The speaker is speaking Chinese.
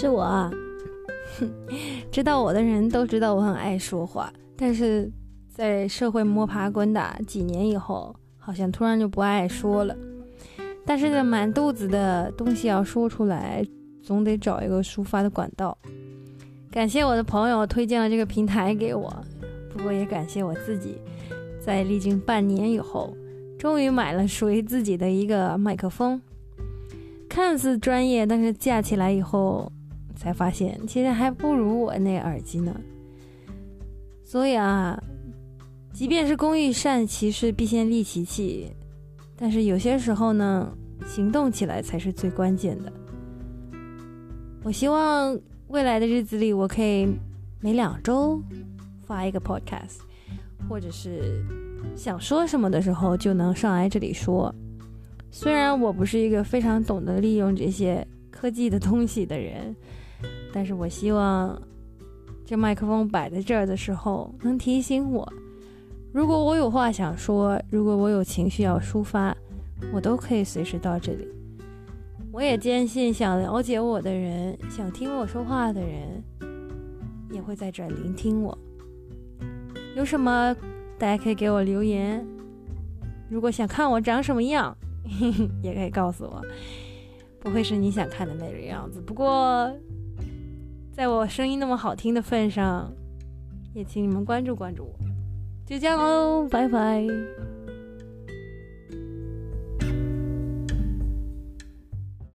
是我啊，知道我的人都知道我很爱说话，但是在社会摸爬滚打几年以后，好像突然就不爱说了。但是这满肚子的东西要说出来，总得找一个抒发的管道。感谢我的朋友推荐了这个平台给我，不过也感谢我自己，在历经半年以后，终于买了属于自己的一个麦克风。看似专业，但是架起来以后，才发现其实还不如我那耳机呢。所以啊，即便是工欲善其事，必先利其器。但是有些时候呢，行动起来才是最关键的。我希望未来的日子里，我可以每两周发一个 podcast，或者是想说什么的时候就能上来这里说。虽然我不是一个非常懂得利用这些科技的东西的人，但是我希望这麦克风摆在这儿的时候能提醒我，如果我有话想说，如果我有情绪要抒发，我都可以随时到这里。我也坚信，想了解我的人，想听我说话的人，也会在这儿聆听我。有什么，大家可以给我留言。如果想看我长什么样，也可以告诉我，不会是你想看的那个样子。不过，在我声音那么好听的份上，也请你们关注关注我。就这样喽，拜拜。